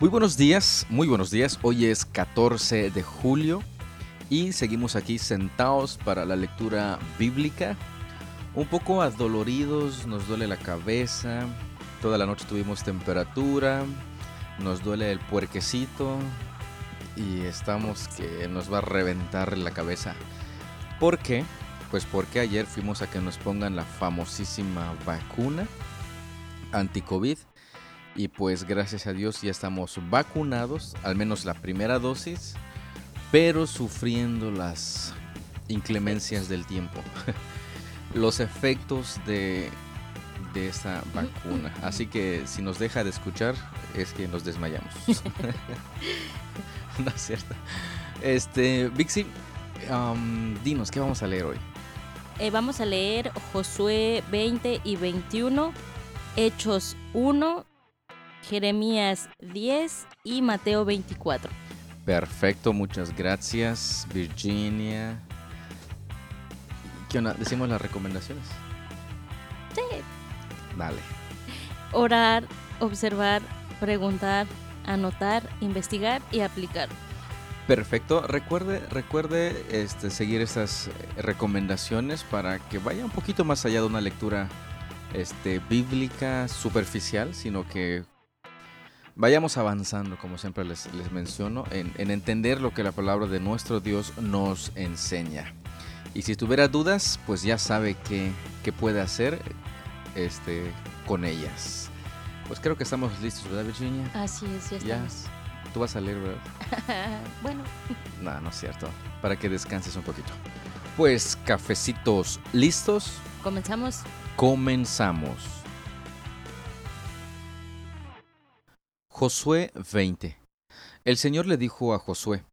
Muy buenos días, muy buenos días. Hoy es 14 de julio y seguimos aquí sentados para la lectura bíblica. Un poco adoloridos, nos duele la cabeza. Toda la noche tuvimos temperatura, nos duele el puerquecito y estamos que nos va a reventar la cabeza. ¿Por qué? Pues porque ayer fuimos a que nos pongan la famosísima vacuna anti-COVID y pues gracias a Dios ya estamos vacunados, al menos la primera dosis, pero sufriendo las inclemencias del tiempo, los efectos de, de esa vacuna. Así que si nos deja de escuchar es que nos desmayamos. no es cierto. Este, Vixi, dinos, ¿qué vamos a leer hoy? Eh, vamos a leer Josué 20 y 21, Hechos 1 Jeremías 10 y Mateo 24. Perfecto, muchas gracias, Virginia. ¿Qué onda? ¿Decimos las recomendaciones? Sí. Dale. Orar, observar, preguntar, anotar, investigar y aplicar. Perfecto. Recuerde, recuerde este, seguir esas recomendaciones para que vaya un poquito más allá de una lectura este, bíblica superficial, sino que vayamos avanzando, como siempre les, les menciono, en, entender lo que la palabra de nuestro Dios nos enseña. Y si tuviera dudas, pues ya sabe qué, puede hacer este, con ellas. Pues creo que estamos listos, ¿verdad, Virginia? Así es, ya estamos. Tú vas a leer, ¿verdad? bueno. No, no es cierto. Para que descanses un poquito. Pues, cafecitos, ¿listos? Comenzamos. Comenzamos. Josué 20 El Señor le dijo a Josué,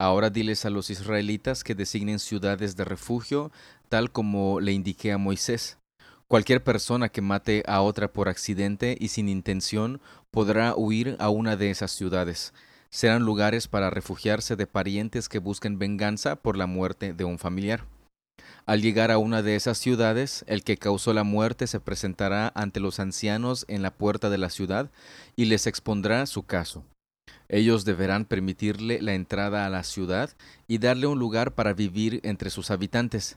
Ahora diles a los israelitas que designen ciudades de refugio, tal como le indiqué a Moisés. Cualquier persona que mate a otra por accidente y sin intención podrá huir a una de esas ciudades. Serán lugares para refugiarse de parientes que busquen venganza por la muerte de un familiar. Al llegar a una de esas ciudades, el que causó la muerte se presentará ante los ancianos en la puerta de la ciudad y les expondrá su caso. Ellos deberán permitirle la entrada a la ciudad y darle un lugar para vivir entre sus habitantes.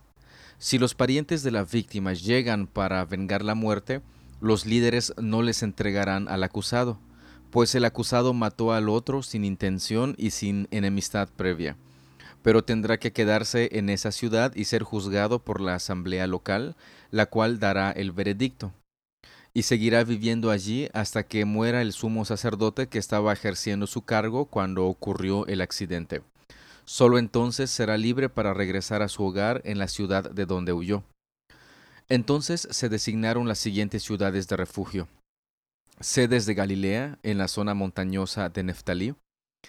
Si los parientes de la víctima llegan para vengar la muerte, los líderes no les entregarán al acusado, pues el acusado mató al otro sin intención y sin enemistad previa pero tendrá que quedarse en esa ciudad y ser juzgado por la asamblea local, la cual dará el veredicto. Y seguirá viviendo allí hasta que muera el sumo sacerdote que estaba ejerciendo su cargo cuando ocurrió el accidente. Solo entonces será libre para regresar a su hogar en la ciudad de donde huyó. Entonces se designaron las siguientes ciudades de refugio. Sedes de Galilea, en la zona montañosa de Neftalí,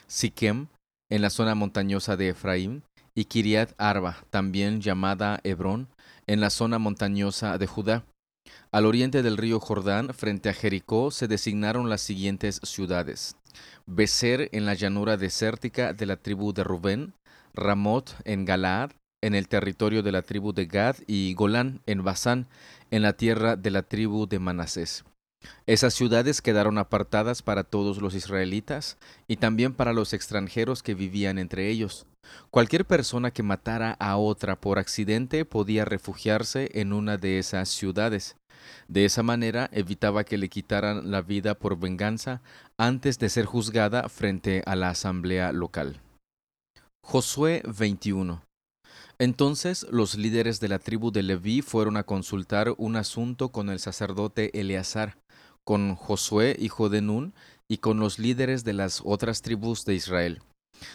Siquem, en la zona montañosa de Efraín, y Kiriat Arba, también llamada Hebrón, en la zona montañosa de Judá. Al oriente del río Jordán, frente a Jericó, se designaron las siguientes ciudades. Becer en la llanura desértica de la tribu de Rubén, Ramot en Galaad, en el territorio de la tribu de Gad, y Golán en Basán, en la tierra de la tribu de Manasés. Esas ciudades quedaron apartadas para todos los israelitas y también para los extranjeros que vivían entre ellos. Cualquier persona que matara a otra por accidente podía refugiarse en una de esas ciudades. De esa manera evitaba que le quitaran la vida por venganza antes de ser juzgada frente a la asamblea local. Josué 21 entonces los líderes de la tribu de Leví fueron a consultar un asunto con el sacerdote Eleazar, con Josué, hijo de Nun, y con los líderes de las otras tribus de Israel.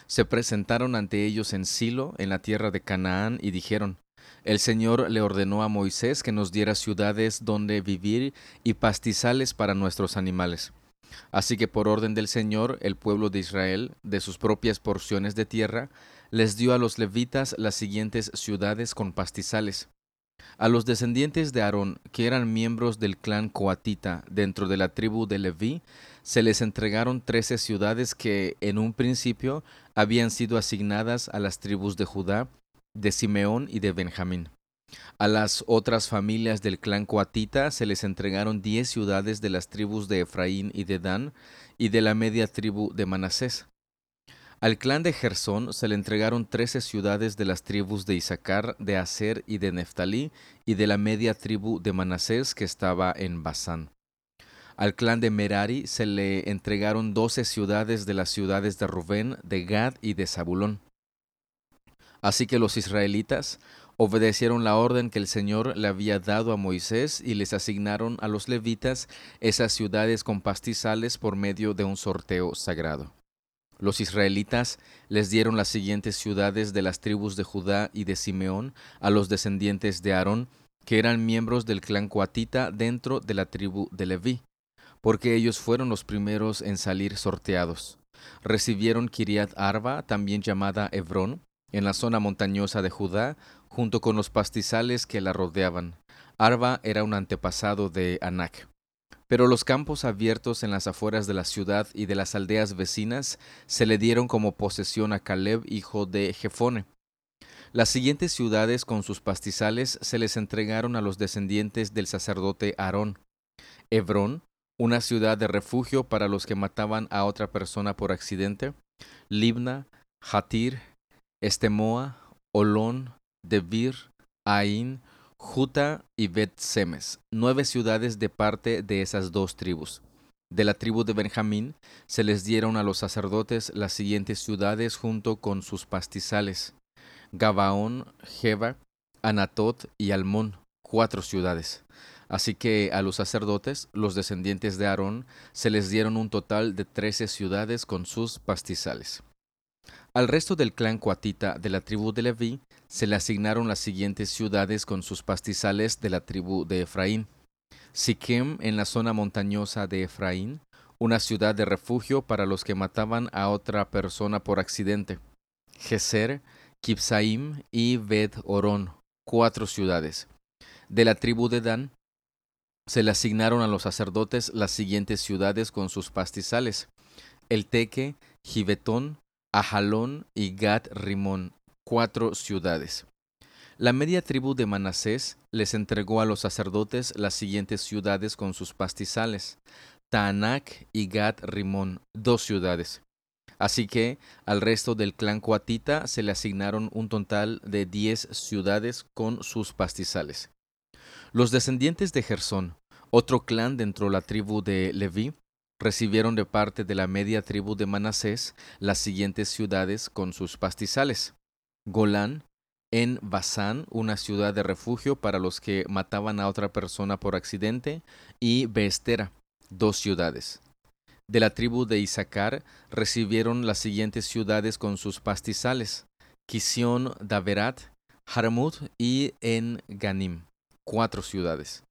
Se presentaron ante ellos en Silo, en la tierra de Canaán, y dijeron, El Señor le ordenó a Moisés que nos diera ciudades donde vivir y pastizales para nuestros animales. Así que por orden del Señor, el pueblo de Israel, de sus propias porciones de tierra, les dio a los levitas las siguientes ciudades con pastizales. A los descendientes de Aarón, que eran miembros del clan coatita dentro de la tribu de Leví, se les entregaron trece ciudades que en un principio habían sido asignadas a las tribus de Judá, de Simeón y de Benjamín. A las otras familias del clan coatita se les entregaron diez ciudades de las tribus de Efraín y de Dan y de la media tribu de Manasés. Al clan de Gersón se le entregaron trece ciudades de las tribus de Isaacar, de Aser y de Neftalí, y de la media tribu de Manasés que estaba en Basán. Al clan de Merari se le entregaron doce ciudades de las ciudades de Rubén, de Gad y de Zabulón. Así que los israelitas obedecieron la orden que el Señor le había dado a Moisés y les asignaron a los levitas esas ciudades con pastizales por medio de un sorteo sagrado. Los israelitas les dieron las siguientes ciudades de las tribus de Judá y de Simeón a los descendientes de Aarón, que eran miembros del clan coatita dentro de la tribu de Leví, porque ellos fueron los primeros en salir sorteados. Recibieron Kiriat Arba, también llamada Hebrón, en la zona montañosa de Judá, junto con los pastizales que la rodeaban. Arba era un antepasado de Anac. Pero los campos abiertos en las afueras de la ciudad y de las aldeas vecinas se le dieron como posesión a Caleb, hijo de Jefone. Las siguientes ciudades con sus pastizales se les entregaron a los descendientes del sacerdote Aarón. Hebrón, una ciudad de refugio para los que mataban a otra persona por accidente. Libna, Hatir, Estemoa, Olón, Debir, Ain, Juta y Bet-Semes, nueve ciudades de parte de esas dos tribus. De la tribu de Benjamín se les dieron a los sacerdotes las siguientes ciudades junto con sus pastizales: Gabaón, Jeba, Anatot y Almón, cuatro ciudades. Así que a los sacerdotes, los descendientes de Aarón, se les dieron un total de trece ciudades con sus pastizales. Al resto del clan coatita de la tribu de Leví se le asignaron las siguientes ciudades con sus pastizales de la tribu de Efraín. Siquem en la zona montañosa de Efraín, una ciudad de refugio para los que mataban a otra persona por accidente. Geser, Kipsaim y Bet Orón, cuatro ciudades. De la tribu de Dan se le asignaron a los sacerdotes las siguientes ciudades con sus pastizales: El Teque, Gibetón, Ajalón y Gad Rimón, cuatro ciudades. La media tribu de Manasés les entregó a los sacerdotes las siguientes ciudades con sus pastizales: Taanac y Gad Rimón, dos ciudades. Así que al resto del clan coatita se le asignaron un total de diez ciudades con sus pastizales. Los descendientes de Gersón, otro clan dentro de la tribu de Leví, recibieron de parte de la media tribu de Manasés las siguientes ciudades con sus pastizales. Golán, en Basán, una ciudad de refugio para los que mataban a otra persona por accidente, y Beestera, dos ciudades. De la tribu de Isaacar recibieron las siguientes ciudades con sus pastizales: Kisión, Daverat, Haramut y En Ganim, cuatro ciudades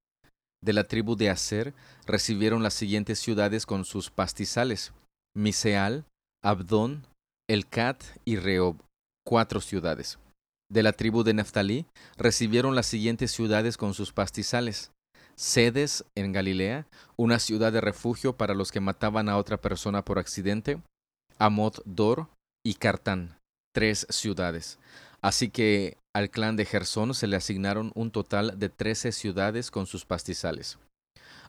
de la tribu de Aser recibieron las siguientes ciudades con sus pastizales: Miseal, Abdón, Elcat y Reob, cuatro ciudades. De la tribu de Neftalí recibieron las siguientes ciudades con sus pastizales: Sedes en Galilea, una ciudad de refugio para los que mataban a otra persona por accidente, Amot Dor y Cartán, tres ciudades. Así que al clan de Gersón se le asignaron un total de trece ciudades con sus pastizales.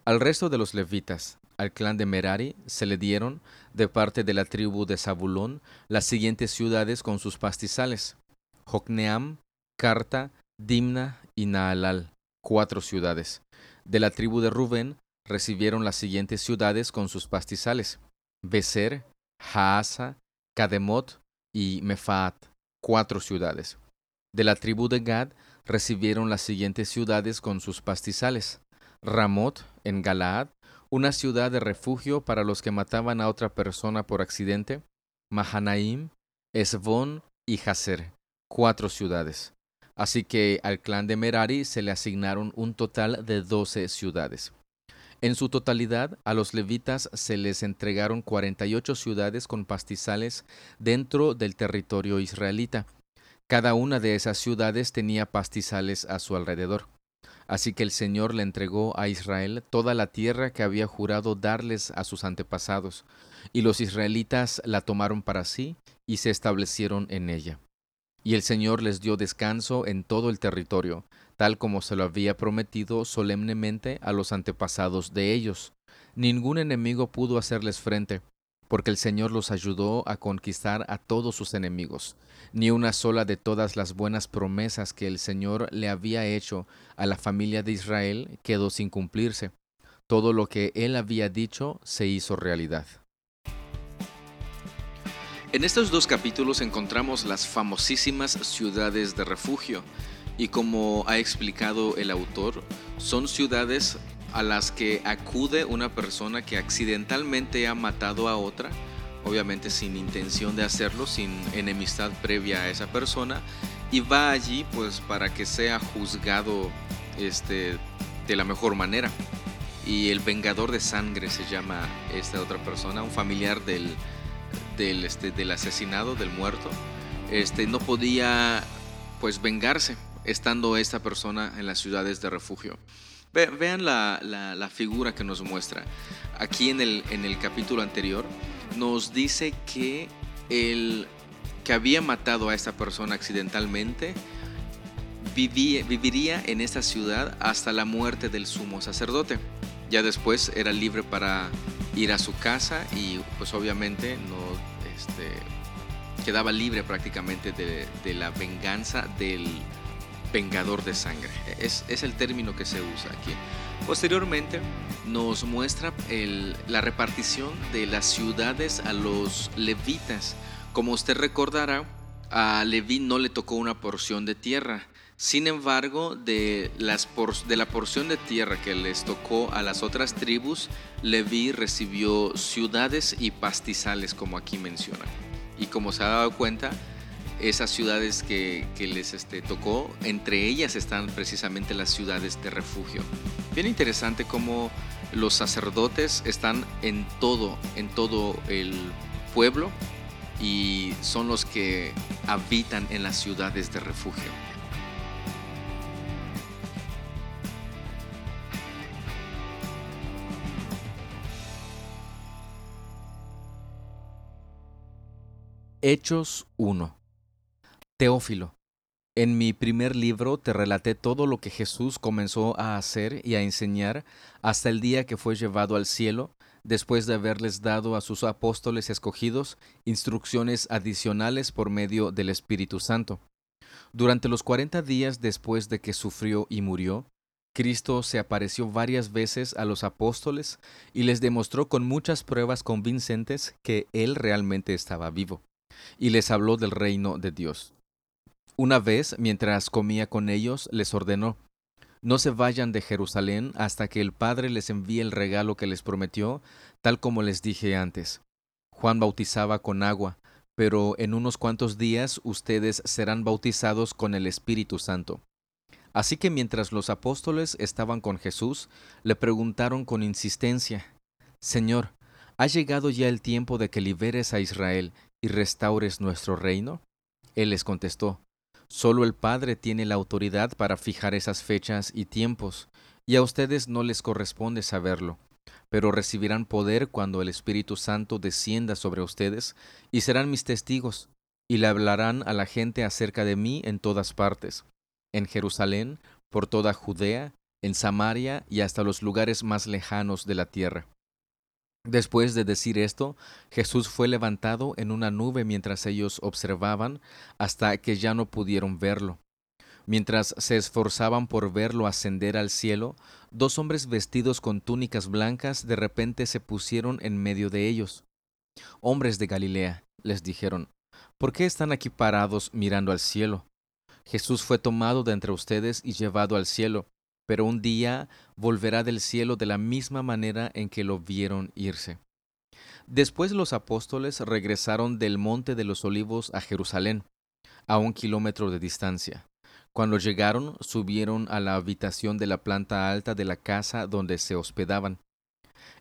Al resto de los levitas, al clan de Merari, se le dieron, de parte de la tribu de Zabulón, las siguientes ciudades con sus pastizales: Jocneam, Carta, Dimna y Naalal, cuatro ciudades. De la tribu de Rubén recibieron las siguientes ciudades con sus pastizales: Beser, Haasa, Kademot y Mefaat, cuatro ciudades. De la tribu de Gad recibieron las siguientes ciudades con sus pastizales. Ramot, en Galaad, una ciudad de refugio para los que mataban a otra persona por accidente. Mahanaim, Esbon y Hazer, cuatro ciudades. Así que al clan de Merari se le asignaron un total de doce ciudades. En su totalidad, a los levitas se les entregaron cuarenta y ocho ciudades con pastizales dentro del territorio israelita, cada una de esas ciudades tenía pastizales a su alrededor. Así que el Señor le entregó a Israel toda la tierra que había jurado darles a sus antepasados, y los israelitas la tomaron para sí y se establecieron en ella. Y el Señor les dio descanso en todo el territorio, tal como se lo había prometido solemnemente a los antepasados de ellos. Ningún enemigo pudo hacerles frente, porque el Señor los ayudó a conquistar a todos sus enemigos. Ni una sola de todas las buenas promesas que el Señor le había hecho a la familia de Israel quedó sin cumplirse. Todo lo que él había dicho se hizo realidad. En estos dos capítulos encontramos las famosísimas ciudades de refugio y como ha explicado el autor, son ciudades a las que acude una persona que accidentalmente ha matado a otra, obviamente sin intención de hacerlo, sin enemistad previa a esa persona, y va allí pues para que sea juzgado este, de la mejor manera. Y el vengador de sangre se llama esta otra persona, un familiar del, del, este, del asesinado, del muerto, este, no podía pues vengarse estando esta persona en las ciudades de refugio. vean la, la, figura que nos muestra. Aquí en el, en el capítulo anterior nos dice que el que había matado a esta persona accidentalmente vivía, viviría en esta ciudad hasta la muerte del sumo sacerdote. Ya después era libre para ir a su casa y pues obviamente no este, quedaba libre prácticamente de, la venganza del vengador de sangre. Es, el término que se usa aquí. Posteriormente nos muestra la repartición de las ciudades a los levitas. Como usted recordará, a Leví no le tocó una porción de tierra, sin embargo, de, la porción de tierra que les tocó a las otras tribus, Leví recibió ciudades y pastizales, como aquí menciona. Y como se ha dado cuenta, esas ciudades que, les este, tocó, entre ellas están precisamente las ciudades de refugio. Bien interesante cómo los sacerdotes están en todo, en todo el pueblo y son los que habitan en las ciudades de refugio. Hechos 1 Teófilo, en mi primer libro te relaté todo lo que Jesús comenzó a hacer y a enseñar hasta el día que fue llevado al cielo, después de haberles dado a sus apóstoles escogidos instrucciones adicionales por medio del Espíritu Santo. Durante los cuarenta días después de que sufrió y murió, Cristo se apareció varias veces a los apóstoles y les demostró con muchas pruebas convincentes que Él realmente estaba vivo y les habló del reino de Dios. Una vez, mientras comía con ellos, les ordenó, No se vayan de Jerusalén hasta que el Padre les envíe el regalo que les prometió, tal como les dije antes. Juan bautizaba con agua, pero en unos cuantos días ustedes serán bautizados con el Espíritu Santo. Así que mientras los apóstoles estaban con Jesús, le preguntaron con insistencia, Señor, ¿ha llegado ya el tiempo de que liberes a Israel y restaures nuestro reino? Él les contestó, Solo el Padre tiene la autoridad para fijar esas fechas y tiempos, y a ustedes no les corresponde saberlo, pero recibirán poder cuando el Espíritu Santo descienda sobre ustedes, y serán mis testigos, y le hablarán a la gente acerca de mí en todas partes, en Jerusalén, por toda Judea, en Samaria y hasta los lugares más lejanos de la tierra. Después de decir esto, Jesús fue levantado en una nube mientras ellos observaban hasta que ya no pudieron verlo. Mientras se esforzaban por verlo ascender al cielo, dos hombres vestidos con túnicas blancas de repente se pusieron en medio de ellos. Hombres de Galilea, les dijeron, ¿por qué están aquí parados mirando al cielo? Jesús fue tomado de entre ustedes y llevado al cielo pero un día volverá del cielo de la misma manera en que lo vieron irse. Después los apóstoles regresaron del monte de los olivos a Jerusalén, a un kilómetro de distancia. Cuando llegaron, subieron a la habitación de la planta alta de la casa donde se hospedaban.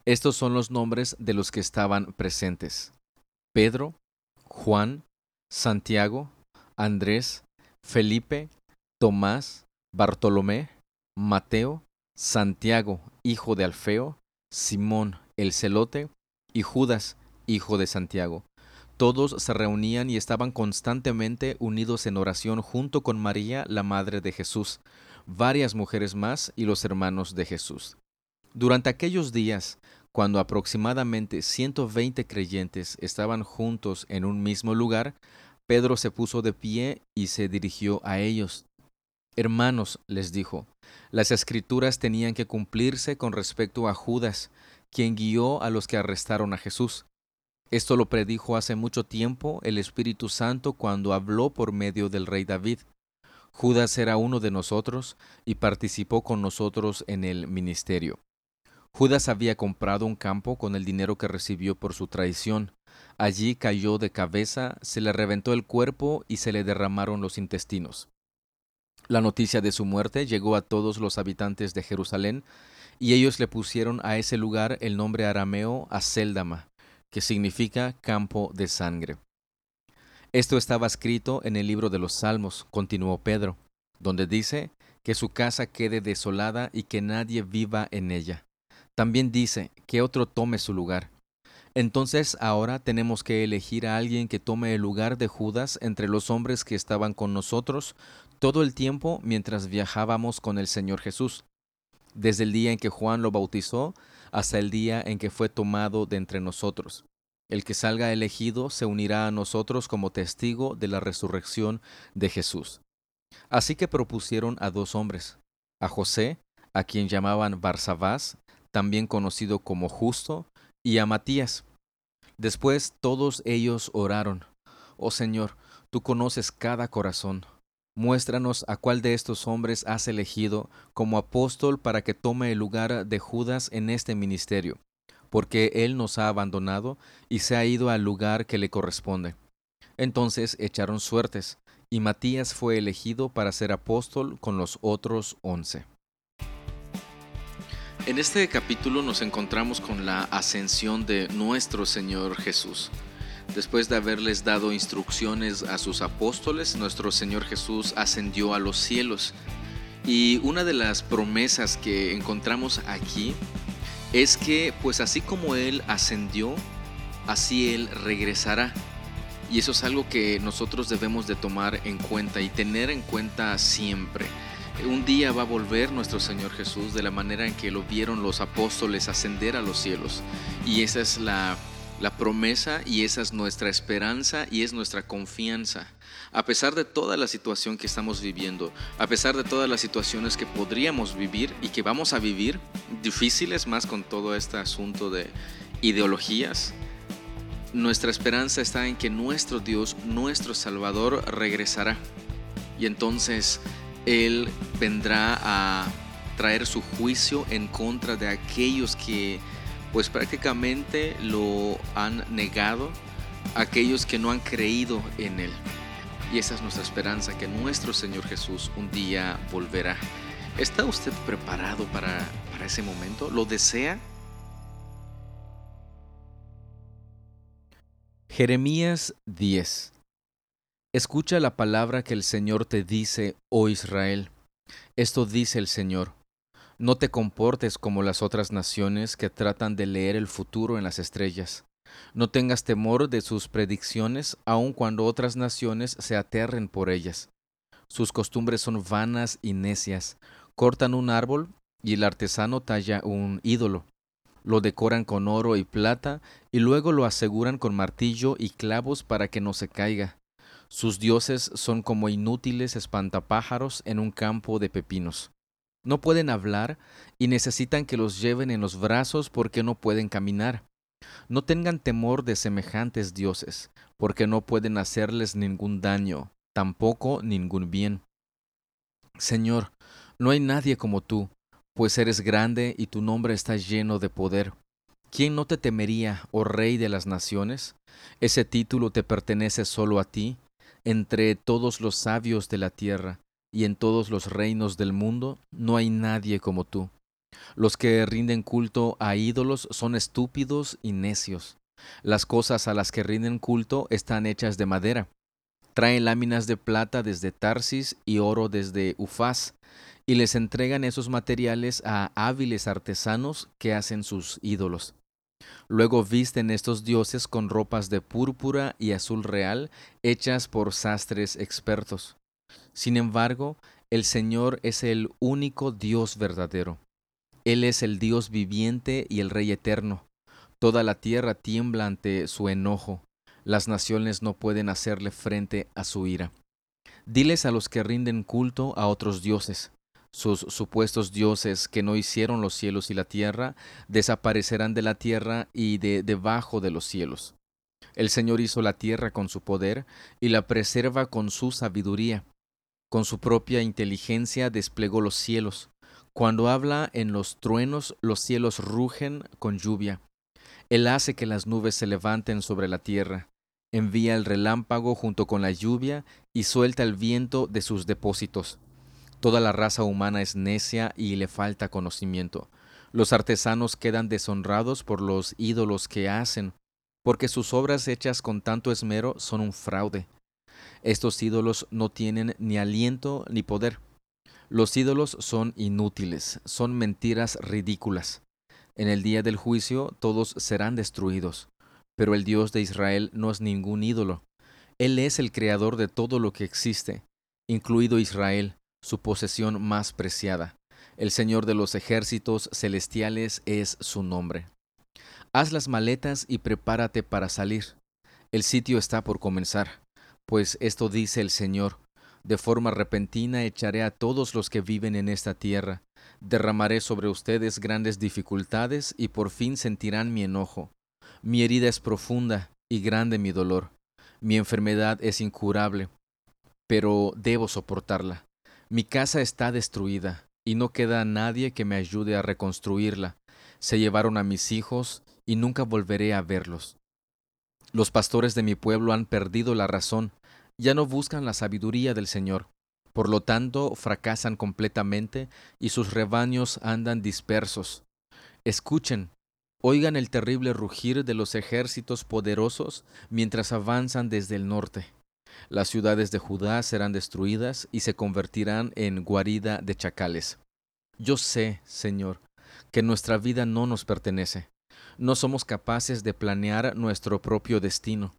Estos son los nombres de los que estaban presentes. Pedro, Juan, Santiago, Andrés, Felipe, Tomás, Bartolomé, Mateo, Santiago, hijo de Alfeo, Simón el celote y Judas, hijo de Santiago. Todos se reunían y estaban constantemente unidos en oración junto con María, la Madre de Jesús, varias mujeres más y los hermanos de Jesús. Durante aquellos días, cuando aproximadamente 120 creyentes estaban juntos en un mismo lugar, Pedro se puso de pie y se dirigió a ellos. Hermanos, les dijo, las escrituras tenían que cumplirse con respecto a Judas, quien guió a los que arrestaron a Jesús. Esto lo predijo hace mucho tiempo el Espíritu Santo cuando habló por medio del rey David. Judas era uno de nosotros y participó con nosotros en el ministerio. Judas había comprado un campo con el dinero que recibió por su traición. Allí cayó de cabeza, se le reventó el cuerpo y se le derramaron los intestinos. La noticia de su muerte llegó a todos los habitantes de Jerusalén, y ellos le pusieron a ese lugar el nombre arameo Aceldama, que significa campo de sangre. Esto estaba escrito en el libro de los Salmos, continuó Pedro, donde dice que su casa quede desolada y que nadie viva en ella. También dice que otro tome su lugar. Entonces ahora tenemos que elegir a alguien que tome el lugar de Judas entre los hombres que estaban con nosotros todo el tiempo mientras viajábamos con el Señor Jesús, desde el día en que Juan lo bautizó hasta el día en que fue tomado de entre nosotros. El que salga elegido se unirá a nosotros como testigo de la resurrección de Jesús. Así que propusieron a dos hombres, a José, a quien llamaban Barsabás, también conocido como Justo, y a Matías. Después todos ellos oraron, Oh Señor, tú conoces cada corazón. Muéstranos a cuál de estos hombres has elegido como apóstol para que tome el lugar de Judas en este ministerio, porque él nos ha abandonado y se ha ido al lugar que le corresponde. Entonces echaron suertes, y Matías fue elegido para ser apóstol con los otros once. En este capítulo nos encontramos con la ascensión de nuestro Señor Jesús. Después de haberles dado instrucciones a sus apóstoles, nuestro Señor Jesús ascendió a los cielos. Y una de las promesas que encontramos aquí es que pues así como Él ascendió, así Él regresará. Y eso es algo que nosotros debemos de tomar en cuenta y tener en cuenta siempre. Un día va a volver nuestro Señor Jesús de la manera en que lo vieron los apóstoles ascender a los cielos. Y esa es la, promesa y esa es nuestra esperanza y es nuestra confianza. A pesar de toda la situación que estamos viviendo, a pesar de todas las situaciones que podríamos vivir y que vamos a vivir, difíciles más con todo este asunto de ideologías, nuestra esperanza está en que nuestro Dios, nuestro Salvador, regresará. Y entonces él vendrá a traer su juicio en contra de aquellos que pues prácticamente lo han negado, aquellos que no han creído en Él. Y esa es nuestra esperanza, que nuestro Señor Jesús un día volverá. ¿Está usted preparado para, para ese momento? ¿Lo desea? Jeremías 10 Escucha la palabra que el Señor te dice, oh Israel. Esto dice el Señor. No te comportes como las otras naciones que tratan de leer el futuro en las estrellas. No tengas temor de sus predicciones, aun cuando otras naciones se aterren por ellas. Sus costumbres son vanas y necias. Cortan un árbol y el artesano talla un ídolo. Lo decoran con oro y plata y luego lo aseguran con martillo y clavos para que no se caiga. Sus dioses son como inútiles espantapájaros en un campo de pepinos. No pueden hablar y necesitan que los lleven en los brazos porque no pueden caminar. No tengan temor de semejantes dioses, porque no pueden hacerles ningún daño, tampoco ningún bien. Señor, no hay nadie como tú, pues eres grande y tu nombre está lleno de poder. ¿Quién no te temería, oh Rey de las naciones? Ese título te pertenece solo a ti, entre todos los sabios de la tierra y en todos los reinos del mundo no hay nadie como tú. Los que rinden culto a ídolos son estúpidos y necios. Las cosas a las que rinden culto están hechas de madera. Traen láminas de plata desde Tarsis y oro desde Ufaz, y les entregan esos materiales a hábiles artesanos que hacen sus ídolos. Luego visten estos dioses con ropas de púrpura y azul real hechas por sastres expertos. Sin embargo, el Señor es el único Dios verdadero. Él es el Dios viviente y el Rey eterno. Toda la tierra tiembla ante su enojo. Las naciones no pueden hacerle frente a su ira. Diles a los que rinden culto a otros dioses, sus supuestos dioses que no hicieron los cielos y la tierra, desaparecerán de la tierra y de debajo de los cielos. El Señor hizo la tierra con su poder y la preserva con su sabiduría. Con su propia inteligencia desplegó los cielos. Cuando habla en los truenos, los cielos rugen con lluvia. Él hace que las nubes se levanten sobre la tierra, envía el relámpago junto con la lluvia y suelta el viento de sus depósitos. Toda la raza humana es necia y le falta conocimiento. Los artesanos quedan deshonrados por los ídolos que hacen, porque sus obras hechas con tanto esmero son un fraude. Estos ídolos no tienen ni aliento ni poder. Los ídolos son inútiles, son mentiras ridículas. En el día del juicio todos serán destruidos. Pero el Dios de Israel no es ningún ídolo. Él es el creador de todo lo que existe, incluido Israel, su posesión más preciada. El Señor de los ejércitos celestiales es su nombre. Haz las maletas y prepárate para salir. El sitio está por comenzar, pues esto dice el Señor. De forma repentina echaré a todos los que viven en esta tierra, derramaré sobre ustedes grandes dificultades y por fin sentirán mi enojo. Mi herida es profunda y grande mi dolor. Mi enfermedad es incurable, pero debo soportarla. Mi casa está destruida, y no queda nadie que me ayude a reconstruirla. Se llevaron a mis hijos, y nunca volveré a verlos. Los pastores de mi pueblo han perdido la razón, ya no buscan la sabiduría del Señor. Por lo tanto, fracasan completamente, y sus rebaños andan dispersos. Escuchen, oigan el terrible rugir de los ejércitos poderosos mientras avanzan desde el norte. Las ciudades de Judá serán destruidas y se convertirán en guarida de chacales. Yo sé, Señor, que nuestra vida no nos pertenece. No somos capaces de planear nuestro propio destino.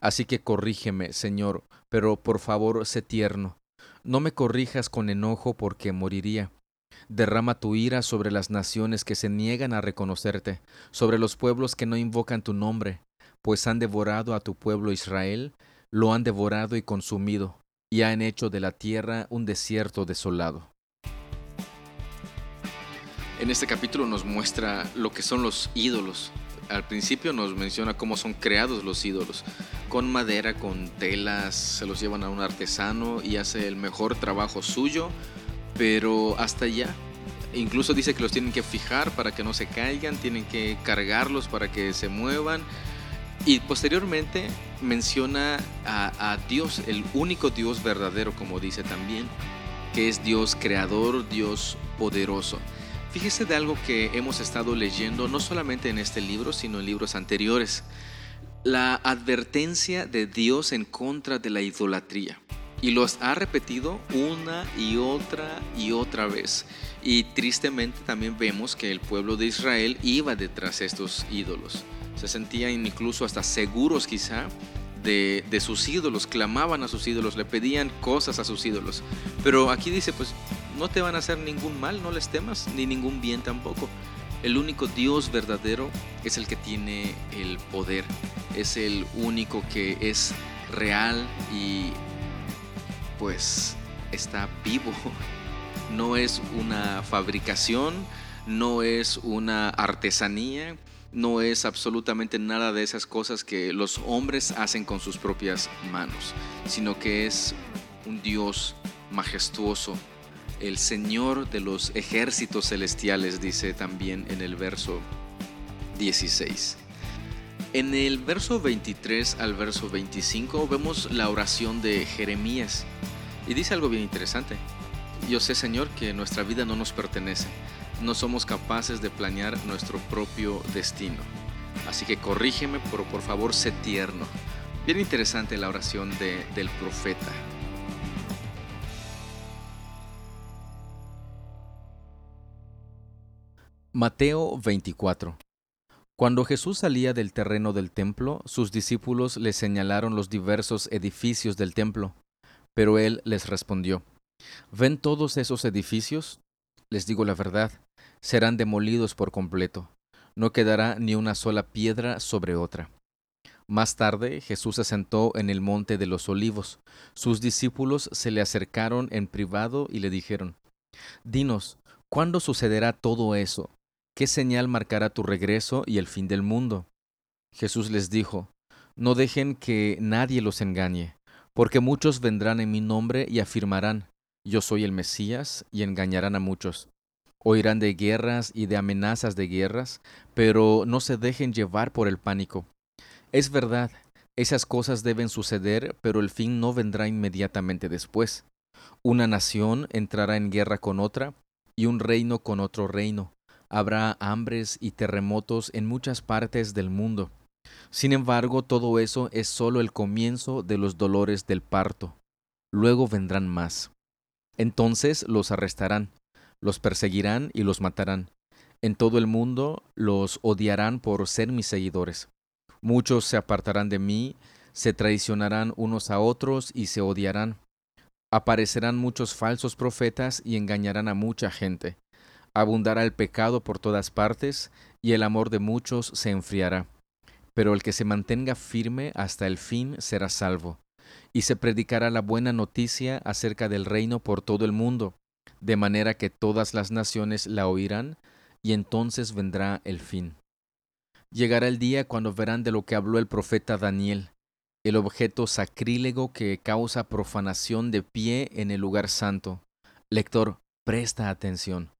Así que corrígeme, Señor, pero por favor sé tierno. No me corrijas con enojo porque moriría. Derrama tu ira sobre las naciones que se niegan a reconocerte, sobre los pueblos que no invocan tu nombre, pues han devorado a tu pueblo Israel lo han devorado y consumido, y han hecho de la tierra un desierto desolado. En este capítulo nos muestra lo que son los ídolos. Al principio nos menciona cómo son creados los ídolos. Con madera, con telas, se los llevan a un artesano y hace el mejor trabajo suyo, pero hasta allá. Incluso dice que los tienen que fijar para que no se caigan, tienen que cargarlos para que se muevan y posteriormente menciona a, Dios, el único Dios verdadero, como dice también, que es Dios creador, Dios poderoso. Fíjese de algo que hemos estado leyendo, no solamente en este libro, sino en libros anteriores. La advertencia de Dios en contra de la idolatría. Y los ha repetido una y otra y otra vez. Y tristemente también vemos que el pueblo de Israel iba detrás de estos ídolos se sentían incluso hasta seguros quizá de, sus ídolos, clamaban a sus ídolos, le pedían cosas a sus ídolos. Pero aquí dice, pues no te van a hacer ningún mal, no les temas, ni ningún bien tampoco. El único Dios verdadero es el que tiene el poder, es el único que es real y pues está vivo. No es una fabricación, no es una artesanía, no es absolutamente nada de esas cosas que los hombres hacen con sus propias manos, sino que es un Dios majestuoso, el Señor de los ejércitos celestiales, dice también en el verso 16. En el verso 23 al verso 25 vemos la oración de Jeremías y dice algo bien interesante. Yo sé, Señor, que nuestra vida no nos pertenece no somos capaces de planear nuestro propio destino. Así que corrígeme, pero por favor sé tierno. Bien interesante la oración de, del profeta. Mateo 24. Cuando Jesús salía del terreno del templo, sus discípulos le señalaron los diversos edificios del templo, pero él les respondió, ¿Ven todos esos edificios? Les digo la verdad, serán demolidos por completo, no quedará ni una sola piedra sobre otra. Más tarde Jesús se sentó en el monte de los olivos. Sus discípulos se le acercaron en privado y le dijeron, Dinos, ¿cuándo sucederá todo eso? ¿Qué señal marcará tu regreso y el fin del mundo? Jesús les dijo, No dejen que nadie los engañe, porque muchos vendrán en mi nombre y afirmarán, Yo soy el Mesías, y engañarán a muchos. Oirán de guerras y de amenazas de guerras, pero no se dejen llevar por el pánico es verdad, esas cosas deben suceder, pero el fin no vendrá inmediatamente después. Una nación entrará en guerra con otra y un reino con otro reino. Habrá hambres y terremotos en muchas partes del mundo. Sin embargo, todo eso es solo el comienzo de los dolores del parto. Luego vendrán más. Entonces los arrestarán, los perseguirán y los matarán. En todo el mundo los odiarán por ser mis seguidores. Muchos se apartarán de mí, se traicionarán unos a otros y se odiarán. Aparecerán muchos falsos profetas y engañarán a mucha gente. Abundará el pecado por todas partes y el amor de muchos se enfriará. Pero el que se mantenga firme hasta el fin será salvo. Y se predicará la buena noticia acerca del reino por todo el mundo, de manera que todas las naciones la oirán, y entonces vendrá el fin. Llegará el día cuando verán de lo que habló el profeta Daniel, el objeto sacrílego que causa profanación de pie en el lugar santo. Lector, presta atención.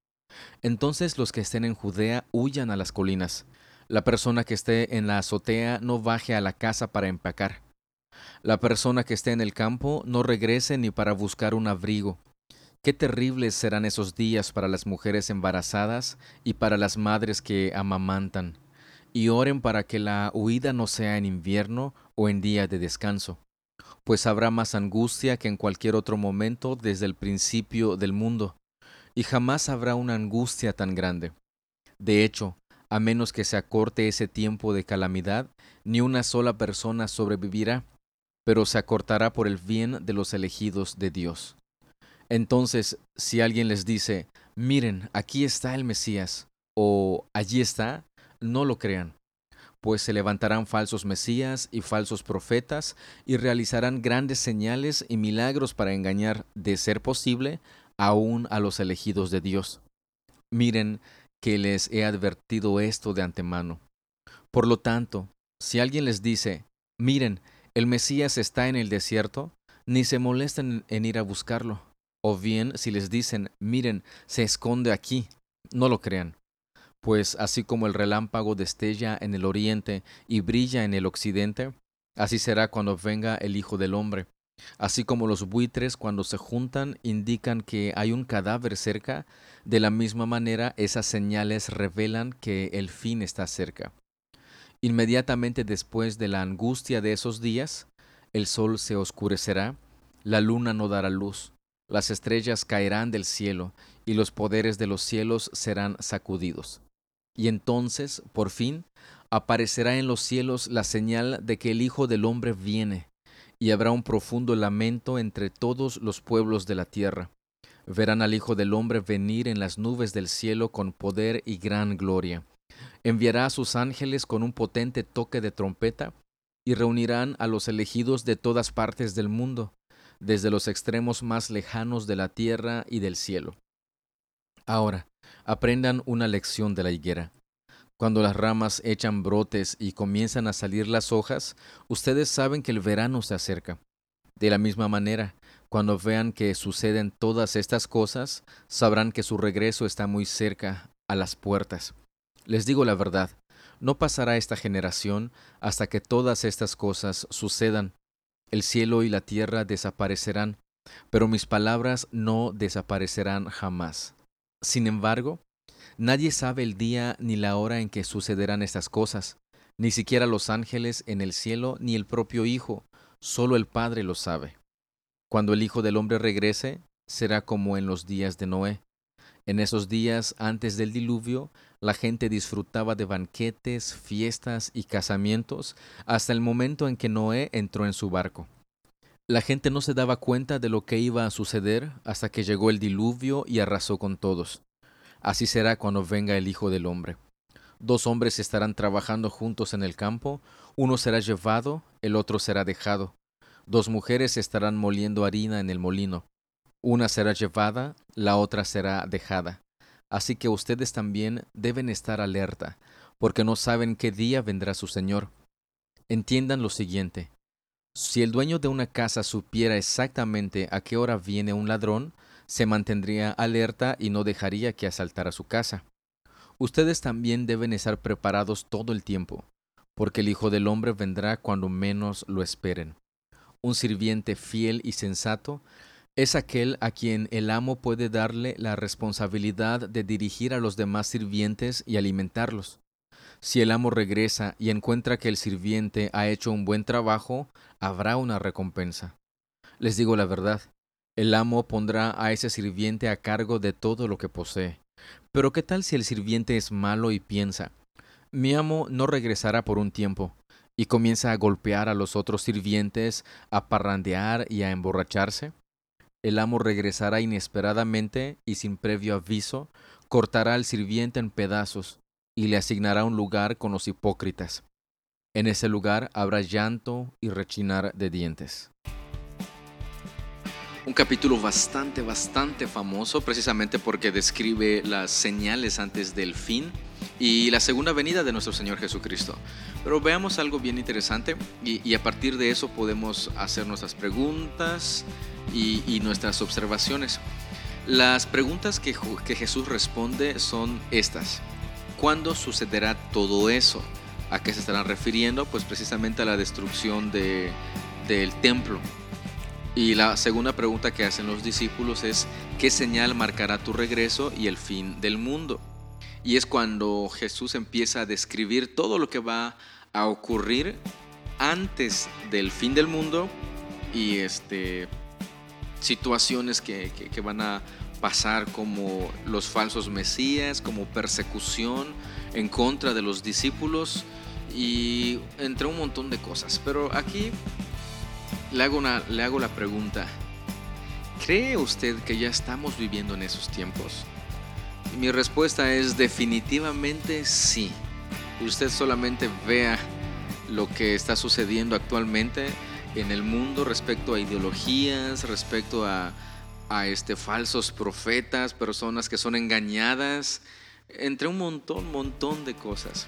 Entonces los que estén en Judea huyan a las colinas. La persona que esté en la azotea no baje a la casa para empacar. La persona que esté en el campo no regrese ni para buscar un abrigo. Qué terribles serán esos días para las mujeres embarazadas y para las madres que amamantan y oren para que la huida no sea en invierno o en día de descanso, pues habrá más angustia que en cualquier otro momento desde el principio del mundo, y jamás habrá una angustia tan grande. De hecho, a menos que se acorte ese tiempo de calamidad, ni una sola persona sobrevivirá, pero se acortará por el bien de los elegidos de Dios. Entonces, si alguien les dice, miren, aquí está el Mesías, o allí está, no lo crean, pues se levantarán falsos mesías y falsos profetas y realizarán grandes señales y milagros para engañar, de ser posible, aún a los elegidos de Dios. Miren que les he advertido esto de antemano. Por lo tanto, si alguien les dice, miren, el Mesías está en el desierto, ni se molesten en ir a buscarlo. O bien, si les dicen, miren, se esconde aquí, no lo crean pues así como el relámpago destella en el oriente y brilla en el occidente, así será cuando venga el Hijo del Hombre. Así como los buitres cuando se juntan indican que hay un cadáver cerca, de la misma manera esas señales revelan que el fin está cerca. Inmediatamente después de la angustia de esos días, el sol se oscurecerá, la luna no dará luz, las estrellas caerán del cielo, y los poderes de los cielos serán sacudidos. Y entonces, por fin, aparecerá en los cielos la señal de que el Hijo del Hombre viene, y habrá un profundo lamento entre todos los pueblos de la tierra. Verán al Hijo del Hombre venir en las nubes del cielo con poder y gran gloria. Enviará a sus ángeles con un potente toque de trompeta, y reunirán a los elegidos de todas partes del mundo, desde los extremos más lejanos de la tierra y del cielo. Ahora, Aprendan una lección de la higuera. Cuando las ramas echan brotes y comienzan a salir las hojas, ustedes saben que el verano se acerca. De la misma manera, cuando vean que suceden todas estas cosas, sabrán que su regreso está muy cerca, a las puertas. Les digo la verdad, no pasará esta generación hasta que todas estas cosas sucedan. El cielo y la tierra desaparecerán, pero mis palabras no desaparecerán jamás. Sin embargo, nadie sabe el día ni la hora en que sucederán estas cosas, ni siquiera los ángeles en el cielo ni el propio Hijo, solo el Padre lo sabe. Cuando el Hijo del Hombre regrese, será como en los días de Noé. En esos días antes del diluvio, la gente disfrutaba de banquetes, fiestas y casamientos hasta el momento en que Noé entró en su barco. La gente no se daba cuenta de lo que iba a suceder hasta que llegó el diluvio y arrasó con todos. Así será cuando venga el Hijo del Hombre. Dos hombres estarán trabajando juntos en el campo, uno será llevado, el otro será dejado. Dos mujeres estarán moliendo harina en el molino. Una será llevada, la otra será dejada. Así que ustedes también deben estar alerta, porque no saben qué día vendrá su Señor. Entiendan lo siguiente. Si el dueño de una casa supiera exactamente a qué hora viene un ladrón, se mantendría alerta y no dejaría que asaltara su casa. Ustedes también deben estar preparados todo el tiempo, porque el Hijo del Hombre vendrá cuando menos lo esperen. Un sirviente fiel y sensato es aquel a quien el amo puede darle la responsabilidad de dirigir a los demás sirvientes y alimentarlos. Si el amo regresa y encuentra que el sirviente ha hecho un buen trabajo, habrá una recompensa. Les digo la verdad, el amo pondrá a ese sirviente a cargo de todo lo que posee. Pero ¿qué tal si el sirviente es malo y piensa, mi amo no regresará por un tiempo, y comienza a golpear a los otros sirvientes, a parrandear y a emborracharse? El amo regresará inesperadamente y sin previo aviso, cortará al sirviente en pedazos y le asignará un lugar con los hipócritas. En ese lugar habrá llanto y rechinar de dientes. Un capítulo bastante, bastante famoso, precisamente porque describe las señales antes del fin y la segunda venida de nuestro Señor Jesucristo. Pero veamos algo bien interesante y, a partir de eso podemos hacer nuestras preguntas y, nuestras observaciones. Las preguntas que, Jesús responde son estas. ¿Cuándo sucederá todo eso? ¿A qué se estarán refiriendo? Pues precisamente a la destrucción de, del templo. Y la segunda pregunta que hacen los discípulos es, ¿qué señal marcará tu regreso y el fin del mundo? Y es cuando Jesús empieza a describir todo lo que va a ocurrir antes del fin del mundo y este, situaciones que, que van a pasar como los falsos mesías, como persecución en contra de los discípulos y entre un montón de cosas. Pero aquí le hago, la pregunta, ¿cree usted que ya estamos viviendo en esos tiempos? mi respuesta es definitivamente sí. Usted solamente vea lo que está sucediendo actualmente en el mundo respecto a ideologías, respecto a, este, falsos profetas, personas que son engañadas, entre un montón, montón de cosas.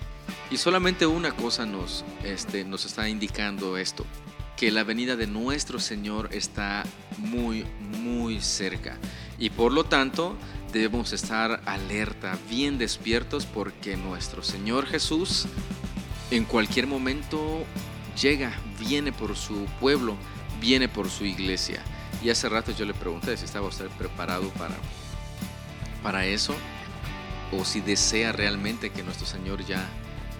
Y solamente una cosa nos, este, nos está indicando esto, que la venida de nuestro Señor está muy, muy cerca. Y por lo tanto, debemos estar alerta, bien despiertos, porque nuestro Señor Jesús en cualquier momento llega, viene por su pueblo, viene por su iglesia. Y hace rato yo le pregunté si estaba usted preparado para, para eso o si desea realmente que nuestro Señor ya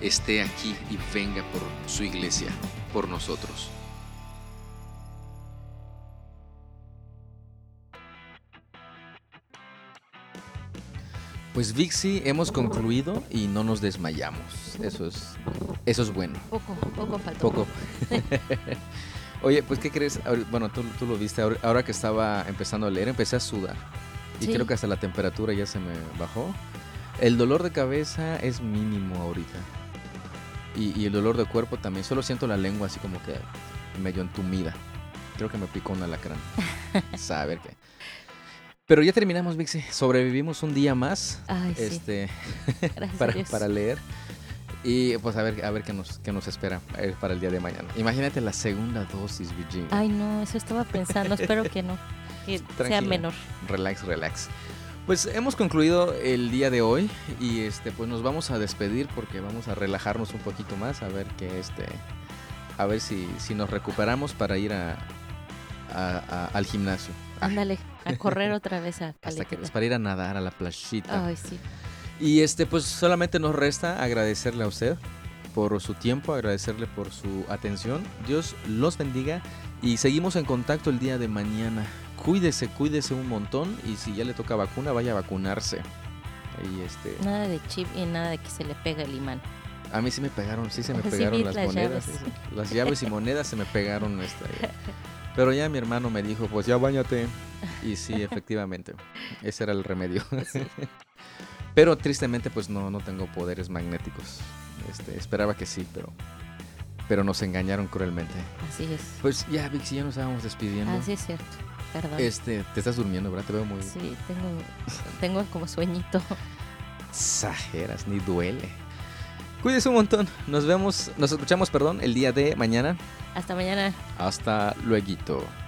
esté aquí y venga por su iglesia, por nosotros. Pues Vixi, hemos concluido y no nos desmayamos. Eso es, eso es bueno. Poco, poco faltó. Poco. Oye, pues ¿qué crees? Bueno, tú, tú, lo viste, ahora que estaba empezando a leer, empecé a sudar. Y creo que hasta la temperatura ya se me bajó. El dolor de cabeza es mínimo ahorita. Y, y el dolor de cuerpo también. Solo siento la lengua así como que medio entumida. Creo que me picó un alacrán. Saber qué. Pero ya terminamos, Vixi. Sobrevivimos un día más. Ay, este, Gracias para, leer. Y pues a ver, a ver qué nos, qué nos espera eh, para el día de mañana. Imagínate la segunda dosis, Virginia. Ay, no, eso estaba pensando. Espero que no. Que sea menor. Relax, relax. Pues hemos concluido el día de hoy y este pues nos vamos a despedir porque vamos a relajarnos un poquito más a ver que este a ver si, si nos recuperamos para ir a, a- a- al gimnasio. Ándale, a correr otra vez a Hasta que, para ir a nadar a la playita. Ay, sí. Y este, pues solamente nos resta agradecerle a usted por su tiempo, agradecerle por su atención. Dios los bendiga y seguimos en contacto el día de mañana. cuídese, cuídese un montón y si ya le toca vacuna, vaya a vacunarse. Y este, Nada de chip y nada de que se le pega el imán. a mí sí me pegaron, sí se me Sí, pegaron las, las monedas. llaves. Las llaves y monedas se me pegaron. Este, pero ya mi hermano me dijo, pues ya bañate. Y sí, efectivamente, ese era el remedio. Pero tristemente pues no, no tengo poderes magnéticos. Este, esperaba que sí, pero, pero nos engañaron cruelmente. Así es. Pues ya, Vixi, ya nos estábamos despidiendo. Así es cierto. Perdón. Este, te estás durmiendo, ¿verdad? Te veo muy... Sí, tengo, tengo como sueñito. Exageras, ni duele. Cuídese un montón. Nos vemos, nos escuchamos, perdón, el día de mañana. Hasta mañana. Hasta luego.